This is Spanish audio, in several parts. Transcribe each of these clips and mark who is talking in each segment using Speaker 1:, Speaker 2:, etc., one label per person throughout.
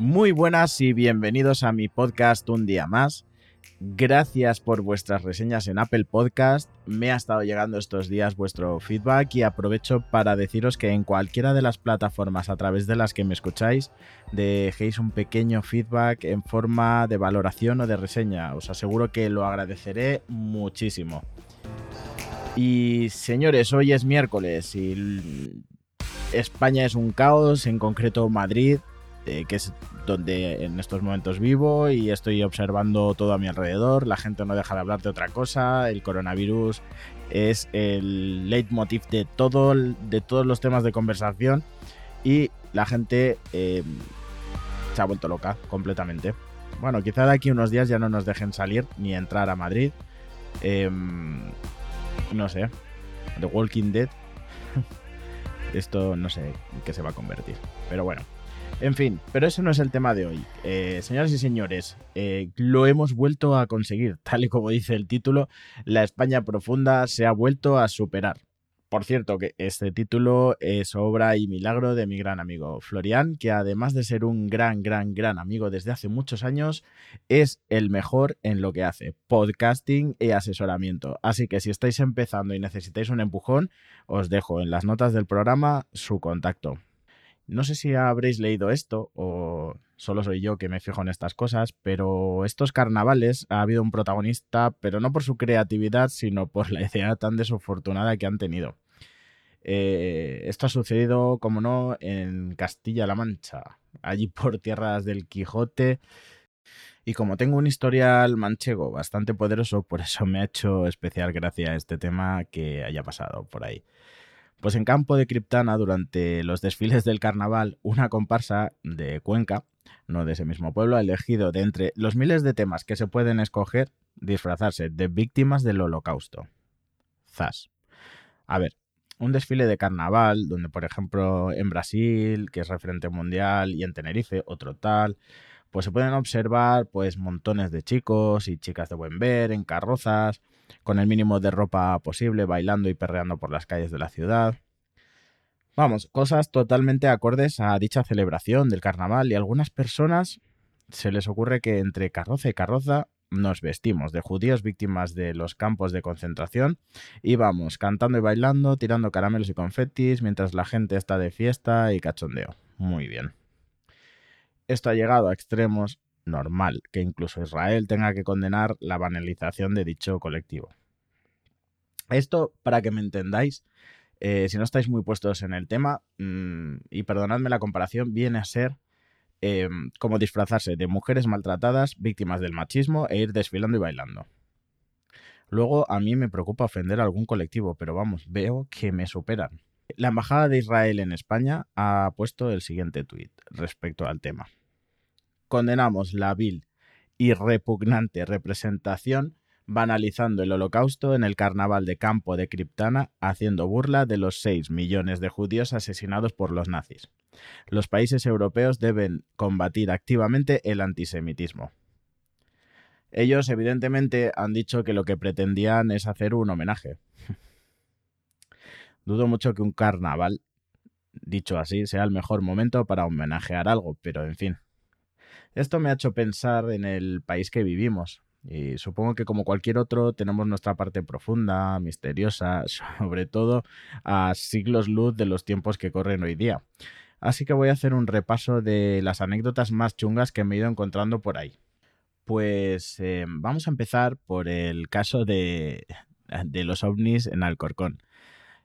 Speaker 1: Muy buenas y bienvenidos a mi podcast Un día más. Gracias por vuestras reseñas en Apple Podcast. Me ha estado llegando estos días vuestro feedback y aprovecho para deciros que en cualquiera de las plataformas a través de las que me escucháis, dejéis un pequeño feedback en forma de valoración o de reseña. Os aseguro que lo agradeceré muchísimo. Y señores, hoy es miércoles y España es un caos, en concreto Madrid, eh, que es donde en estos momentos vivo y estoy observando todo a mi alrededor. La gente no deja de hablar de otra cosa. El coronavirus es el leitmotiv de, todo, de todos los temas de conversación y la gente eh, se ha vuelto loca completamente. Bueno, quizá de aquí unos días ya no nos dejen salir ni entrar a Madrid. Em, no sé. The Walking Dead. Esto no sé en qué se va a convertir. Pero bueno. En fin, pero ese no es el tema de hoy. Eh, señoras y señores, eh, lo hemos vuelto a conseguir. Tal y como dice el título, la España profunda se ha vuelto a superar. Por cierto, que este título es obra y milagro de mi gran amigo Florian, que además de ser un gran, gran, gran amigo desde hace muchos años, es el mejor en lo que hace, podcasting y asesoramiento. Así que si estáis empezando y necesitáis un empujón, os dejo en las notas del programa su contacto. No sé si habréis leído esto o solo soy yo que me fijo en estas cosas, pero estos carnavales ha habido un protagonista, pero no por su creatividad, sino por la idea tan desafortunada que han tenido. Eh, esto ha sucedido, como no, en Castilla-La Mancha, allí por tierras del Quijote. Y como tengo un historial manchego bastante poderoso, por eso me ha hecho especial gracia este tema que haya pasado por ahí. Pues en campo de Criptana, durante los desfiles del carnaval, una comparsa de Cuenca, no de ese mismo pueblo, ha elegido de entre los miles de temas que se pueden escoger, disfrazarse de víctimas del holocausto. Zas. A ver, un desfile de carnaval, donde por ejemplo en Brasil, que es referente mundial, y en Tenerife, otro tal, pues se pueden observar pues montones de chicos y chicas de buen ver en carrozas, con el mínimo de ropa posible, bailando y perreando por las calles de la ciudad. Vamos, cosas totalmente acordes a dicha celebración del carnaval y a algunas personas se les ocurre que entre carroza y carroza nos vestimos de judíos víctimas de los campos de concentración y vamos cantando y bailando, tirando caramelos y confetis mientras la gente está de fiesta y cachondeo. Muy bien. Esto ha llegado a extremos normal que incluso Israel tenga que condenar la banalización de dicho colectivo. Esto, para que me entendáis, eh, si no estáis muy puestos en el tema, mm, y perdonadme la comparación, viene a ser em, como disfrazarse de mujeres maltratadas, víctimas del machismo, e ir desfilando y bailando. Luego, a mí me preocupa ofender a algún colectivo, pero vamos, veo que me superan. La Embajada de Israel en España ha puesto el siguiente tuit respecto al tema condenamos la vil y repugnante representación banalizando el holocausto en el carnaval de campo de Criptana, haciendo burla de los 6 millones de judíos asesinados por los nazis. Los países europeos deben combatir activamente el antisemitismo. Ellos, evidentemente, han dicho que lo que pretendían es hacer un homenaje. Dudo mucho que un carnaval, dicho así, sea el mejor momento para homenajear algo, pero en fin. Esto me ha hecho pensar en el país que vivimos. Y supongo que como cualquier otro tenemos nuestra parte profunda, misteriosa, sobre todo a siglos luz de los tiempos que corren hoy día. Así que voy a hacer un repaso de las anécdotas más chungas que me he ido encontrando por ahí. Pues eh, vamos a empezar por el caso de, de los ovnis en Alcorcón.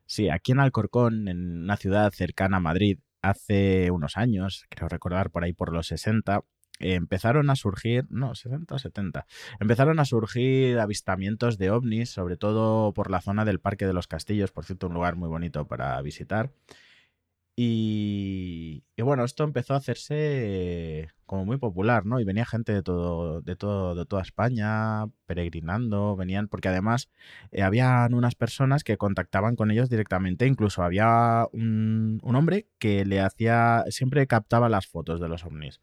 Speaker 1: Sí, aquí en Alcorcón, en una ciudad cercana a Madrid, hace unos años, creo recordar por ahí por los 60, empezaron a surgir, no, 60 o 70, empezaron a surgir avistamientos de ovnis, sobre todo por la zona del Parque de los Castillos, por cierto, un lugar muy bonito para visitar. Y, bueno, esto empezó a hacerse como muy popular, ¿no? Y venía gente de todo, de todo, de toda España peregrinando, venían, porque además eh, habían unas personas que contactaban con ellos directamente, incluso había un, un hombre que le hacía, siempre captaba las fotos de los ovnis.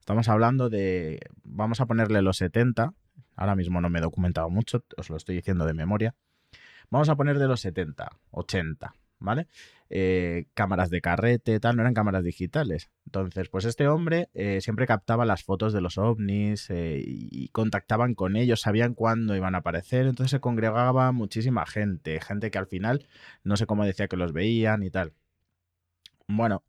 Speaker 1: Estamos hablando de, vamos a ponerle los 70, ahora mismo no me he documentado mucho, os lo estoy diciendo de memoria. Vamos a poner de los 70, 80, ¿vale? Eh, cámaras de carrete, tal, no eran cámaras digitales. Entonces, pues este hombre eh, siempre captaba las fotos de los ovnis eh, y contactaban con ellos, sabían cuándo iban a aparecer, entonces se congregaba muchísima gente, gente que al final no sé cómo decía que los veían y tal. Bueno,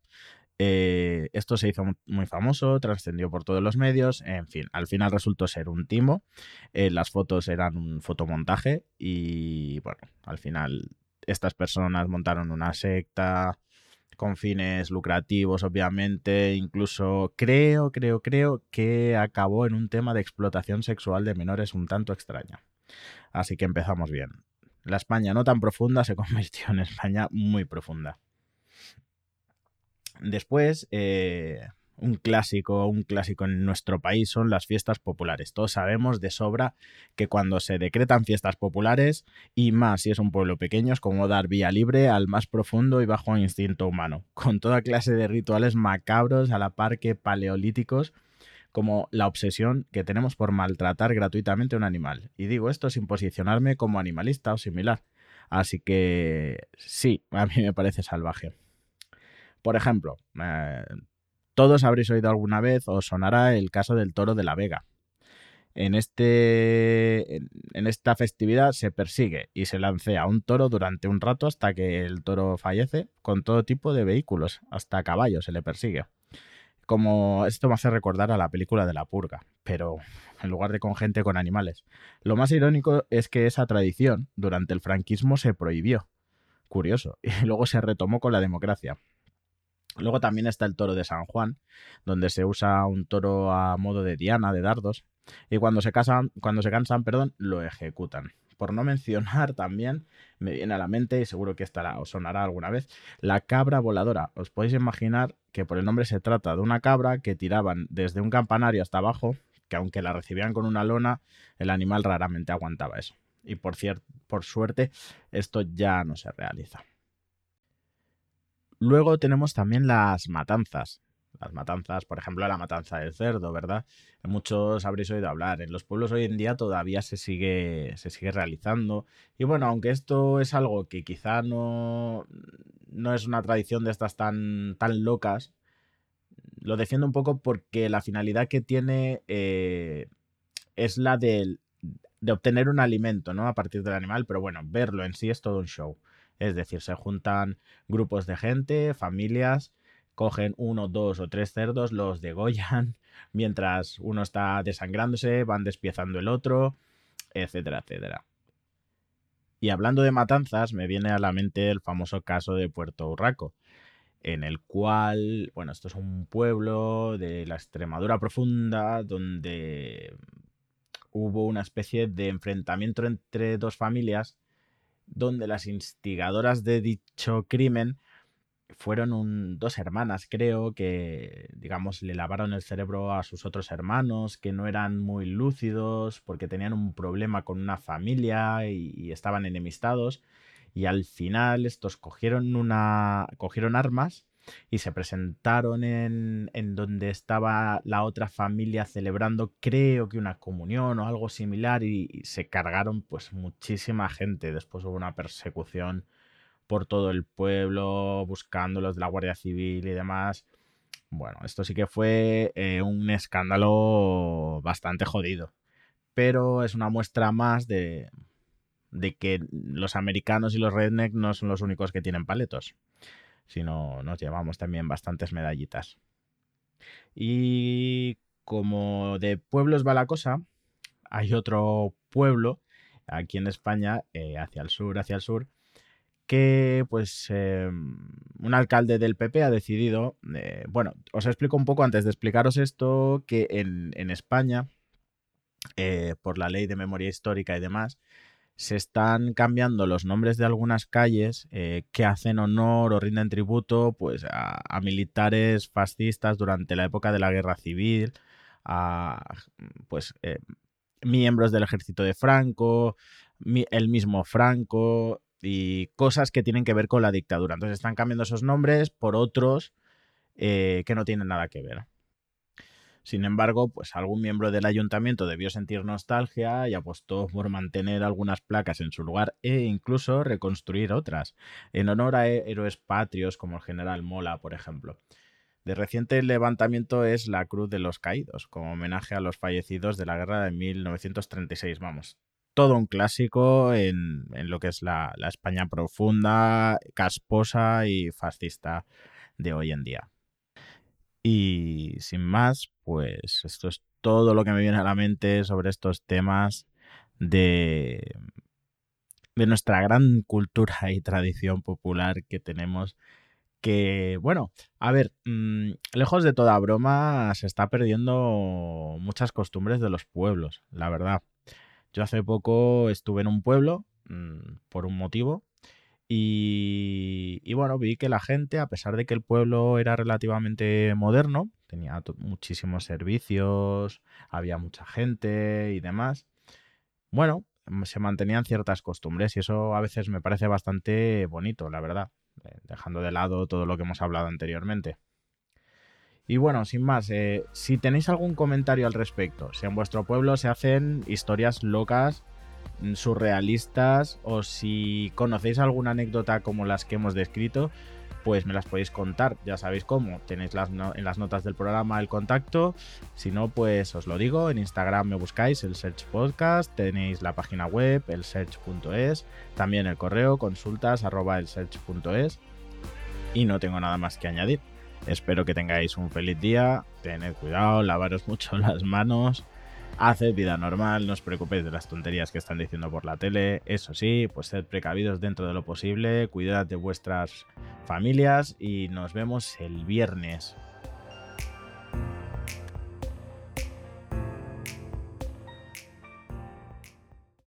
Speaker 1: esto se hizo muy famoso, trascendió por todos los medios, en fin, al final resultó ser un timo, las fotos eran un fotomontaje y bueno, al final estas personas montaron una secta con fines lucrativos, obviamente, incluso creo, creo, creo que acabó en un tema de explotación sexual de menores un tanto extraña. Así que empezamos bien. La España no tan profunda se convirtió en España muy profunda. Después, eh, un clásico, un clásico en nuestro país son las fiestas populares. Todos sabemos de sobra que cuando se decretan fiestas populares, y más si es un pueblo pequeño, es como dar vía libre al más profundo y bajo instinto humano, con toda clase de rituales macabros a la par que paleolíticos, como la obsesión que tenemos por maltratar gratuitamente a un animal. Y digo esto sin posicionarme como animalista o similar. Así que sí, a mí me parece salvaje. Por ejemplo, eh, todos habréis oído alguna vez o sonará el caso del toro de la Vega. En, este, en esta festividad se persigue y se lancea un toro durante un rato hasta que el toro fallece con todo tipo de vehículos, hasta caballos se le persigue. Como esto me hace recordar a la película de la purga, pero en lugar de con gente con animales. Lo más irónico es que esa tradición durante el franquismo se prohibió. Curioso. Y luego se retomó con la democracia. Luego también está el toro de San Juan, donde se usa un toro a modo de diana, de dardos, y cuando se casan, cuando se cansan, perdón, lo ejecutan. Por no mencionar también, me viene a la mente, y seguro que estará o sonará alguna vez, la cabra voladora. Os podéis imaginar que por el nombre se trata de una cabra que tiraban desde un campanario hasta abajo, que aunque la recibían con una lona, el animal raramente aguantaba eso. Y por, por suerte, esto ya no se realiza. Luego tenemos también las matanzas. Las matanzas, por ejemplo, la matanza del cerdo, ¿verdad? Muchos habréis oído hablar. En los pueblos hoy en día todavía se sigue, se sigue realizando. Y bueno, aunque esto es algo que quizá no, no es una tradición de estas tan, tan locas, lo defiendo un poco porque la finalidad que tiene eh, es la de, de obtener un alimento, ¿no? A partir del animal, pero bueno, verlo en sí es todo un show. Es decir, se juntan grupos de gente, familias, cogen uno, dos o tres cerdos, los degollan, mientras uno está desangrándose, van despiezando el otro, etcétera, etcétera. Y hablando de matanzas, me viene a la mente el famoso caso de Puerto Urraco, en el cual, bueno, esto es un pueblo de la Extremadura profunda, donde hubo una especie de enfrentamiento entre dos familias donde las instigadoras de dicho crimen fueron dos hermanas, creo, que, digamos, le lavaron el cerebro a sus otros hermanos, que no eran muy lúcidos porque tenían un problema con una familia y, y estaban enemistados. Y al final estos cogieron una. cogieron armas y se presentaron en, en, donde estaba la otra familia celebrando creo que una comunión o algo similar y, se cargaron pues muchísima gente. Después hubo una persecución por todo el pueblo buscándolos de la Guardia Civil y demás. Bueno, esto sí que fue eh, un escándalo bastante jodido. Pero es una muestra más de, de que los americanos y los redneck no son los únicos que tienen paletos sino nos llevamos también bastantes medallitas. Y como de pueblos va la cosa, hay otro pueblo aquí en España, eh, hacia el sur, hacia el sur, que pues em, un alcalde del PP ha decidido, eh, bueno, os explico un poco antes de explicaros esto, que en, en España, eh, por la ley de memoria histórica y demás, se están cambiando los nombres de algunas calles eh, que hacen honor o rinden tributo pues, a, militares fascistas durante la época de la guerra civil, a pues, eh, miembros del ejército de Franco, el mismo Franco y cosas que tienen que ver con la dictadura. Entonces están cambiando esos nombres por otros eh, que no tienen nada que ver. Sin embargo, pues algún miembro del ayuntamiento debió sentir nostalgia y apostó por mantener algunas placas en su lugar e incluso reconstruir otras, en honor a héroes patrios como el general Mola, por ejemplo. De reciente levantamiento es la Cruz de los Caídos, como homenaje a los fallecidos de la guerra de 1936, vamos. Todo un clásico en, lo que es la España profunda, casposa y fascista de hoy en día. Y sin más, pues esto es todo lo que me viene a la mente sobre estos temas de, de nuestra gran cultura y tradición popular que tenemos. Que, bueno, a ver, mm, lejos de toda broma, se está perdiendo muchas costumbres de los pueblos, la verdad. Yo hace poco estuve en un pueblo mm, por un motivo y, bueno, vi que la gente, a pesar de que el pueblo era relativamente moderno, tenía muchísimos servicios, había mucha gente y demás, bueno, se mantenían ciertas costumbres y eso a veces me parece bastante bonito, la verdad, eh, dejando de lado todo lo que hemos hablado anteriormente. Y bueno, sin más, eh, si tenéis algún comentario al respecto, si en vuestro pueblo se hacen historias locas surrealistas o si conocéis alguna anécdota como las que hemos descrito, pues me las podéis contar, ya sabéis cómo, tenéis las en las notas del programa el contacto, si no, pues os lo digo, en Instagram me buscáis el Search Podcast, tenéis la página web, el search.es, también el correo, consultas arroba el search.es y no tengo nada más que añadir. Espero que tengáis un feliz día, tened cuidado, lavaros mucho las manos Haced vida normal, no os preocupéis de las tonterías que están diciendo por la tele. Eso sí, pues sed precavidos dentro de lo posible, cuidad de vuestras familias y nos vemos el viernes.